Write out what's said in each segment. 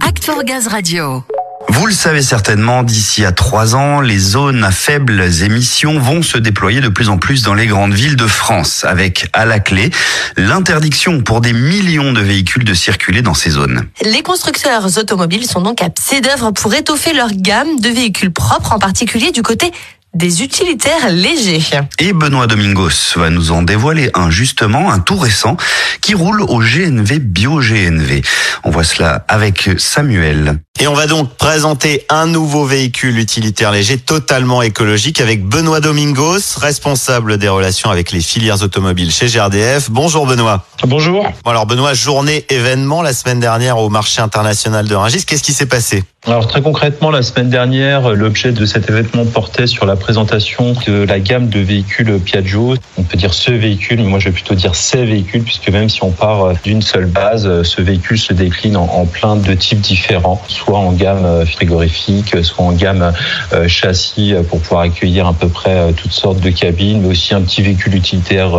Act for Gaz Radio. Vous le savez certainement, d'ici à trois ans, les zones à faibles émissions vont se déployer de plus en plus dans les grandes villes de France, avec à la clé l'interdiction pour des millions de véhicules de circuler dans ces zones. Les constructeurs automobiles sont donc à pied d'œuvre pour étoffer leur gamme de véhicules propres, en particulier du côté des utilitaires légers. Et Benoît Domingos va nous en dévoiler un justement, un tout récent, qui roule au GNV Bio-GNV. On voit cela avec Samuel. Et on va donc présenter un nouveau véhicule utilitaire léger totalement écologique avec Benoît Domingos, responsable des relations avec les filières automobiles chez GRDF. Bonjour Benoît. Bonjour. Bon alors Benoît, journée événement la semaine dernière au marché international de Rungis. Qu'est-ce qui s'est passé? Alors très concrètement, la semaine dernière, l'objet de cet événement portait sur la présentation de la gamme de véhicules Piaggio. On peut dire ce véhicule, mais moi je vais plutôt dire ces véhicules, puisque même si on part d'une seule base, ce véhicule se décline en, en plein de types différents soit en gamme euh, frigorifique, soit en gamme euh, châssis euh, pour pouvoir accueillir à peu près toutes sortes de cabines, mais aussi un petit véhicule utilitaire.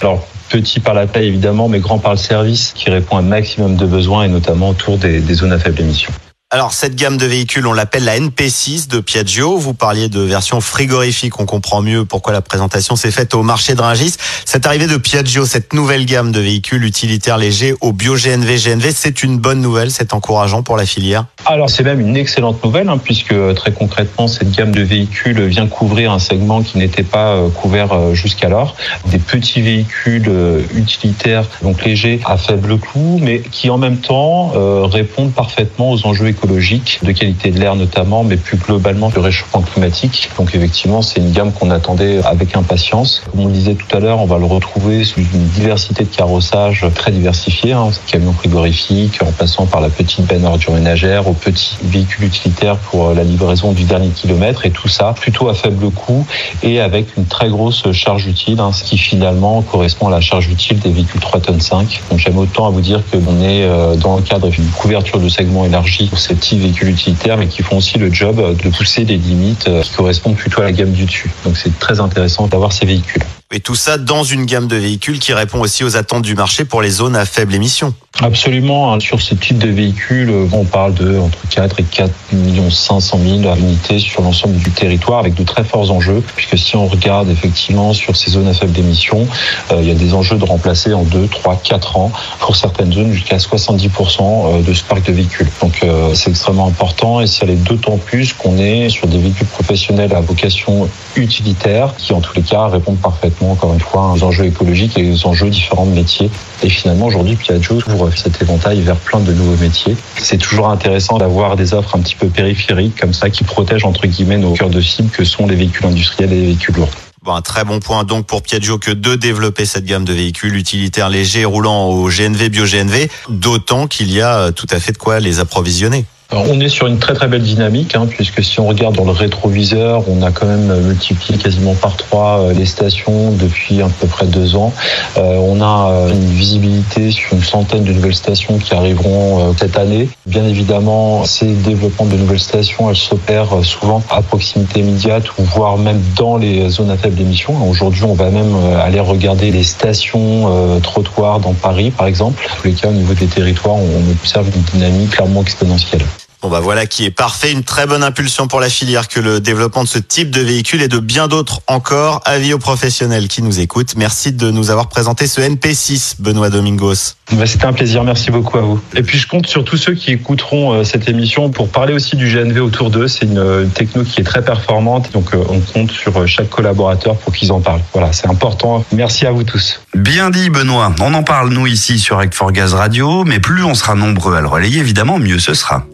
Alors petit par la taille évidemment, mais grand par le service, qui répond à un maximum de besoins et notamment autour des, des zones à faible émission. Alors cette gamme de véhicules, on l'appelle la NP6 de Piaggio. Vous parliez de version frigorifique, on comprend mieux pourquoi la présentation s'est faite au marché de Rungis. Cette arrivée de Piaggio, cette nouvelle gamme de véhicules utilitaires légers au bio GNV GNV, c'est une bonne nouvelle, c'est encourageant pour la filière. Alors c'est même une excellente nouvelle hein, puisque très concrètement cette gamme de véhicules vient couvrir un segment qui n'était pas euh, couvert euh, jusqu'alors, des petits véhicules euh, utilitaires donc légers à faible coût, mais qui en même temps répondent parfaitement aux enjeux écologique, de qualité de l'air notamment, mais plus globalement du réchauffement climatique. Donc effectivement, c'est une gamme qu'on attendait avec impatience. Comme on le disait tout à l'heure, on va le retrouver sous une diversité de carrossages très diversifiés, hein, camions frigorifiques, en passant par la petite benne ordure ménagère, au petit véhicule utilitaire pour la livraison du dernier kilomètre, et tout ça plutôt à faible coût et avec une très grosse charge utile, hein, ce qui finalement correspond à la charge utile des véhicules 3 tonnes 5. Donc j'aime autant à vous dire qu'on est euh, dans le cadre d'une couverture de segment élargi pour ces petits véhicules utilitaires, mais qui font aussi le job de pousser les limites euh, qui correspondent plutôt à la gamme du dessus. Donc c'est très intéressant d'avoir ces véhicules. Et tout ça dans une gamme de véhicules qui répond aussi aux attentes du marché pour les zones à faible émission. Absolument. Hein. Sur ce type de véhicules, on parle de entre 4 et 4 millions 500 000 unités sur l'ensemble du territoire avec de très forts enjeux. Puisque si on regarde effectivement sur ces zones à faible émission, euh, il y a des enjeux de remplacer en 2, 3, 4 ans pour certaines zones jusqu'à 70% euh, de ce parc de véhicules. Donc euh, c'est extrêmement important et ça l'est d'autant plus qu'on est sur des véhicules professionnels à vocation utilitaire qui en tous les cas répondent parfaitement encore une fois, aux enjeux écologiques et aux enjeux différents de métiers. Et finalement, aujourd'hui, Piaggio ouvre cet éventail vers plein de nouveaux métiers. C'est toujours intéressant d'avoir des offres un petit peu périphériques comme ça qui protègent entre guillemets nos cœurs de cible que sont les véhicules industriels et les véhicules lourds. Bon, un très bon point donc pour Piaggio que de développer cette gamme de véhicules utilitaires légers roulant au GNV bio-GNV, d'autant qu'il y a tout à fait de quoi les approvisionner. On est sur une très très belle dynamique, hein, puisque si on regarde dans le rétroviseur, on a quand même multiplié quasiment par trois euh, les stations depuis à peu près deux ans. Euh, on a euh, une visibilité sur une centaine de nouvelles stations qui arriveront cette année. Bien évidemment, ces développements de nouvelles stations, elles s'opèrent souvent à proximité immédiate ou voire même dans les zones à faible émission. Aujourd'hui, on va même aller regarder les stations trottoirs dans Paris, par exemple. En tous les cas, au niveau des territoires, on observe une dynamique clairement exponentielle. Bon bah voilà qui est parfait, une très bonne impulsion pour la filière que le développement de ce type de véhicule et de bien d'autres encore. Avis aux professionnels qui nous écoutent. Merci de nous avoir présenté ce NP6, Benoît Domingos. Bah, C'était un plaisir, merci beaucoup à vous. Et puis je compte sur tous ceux qui écouteront euh, cette émission pour parler aussi du GNV autour d'eux. C'est une, euh, techno qui est très performante, donc euh, on compte sur chaque collaborateur pour qu'ils en parlent. Voilà, c'est important. Merci à vous tous. Bien dit Benoît. On en parle nous ici sur Act for Gaz Radio, mais plus on sera nombreux à le relayer, évidemment, mieux ce sera.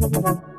Thank.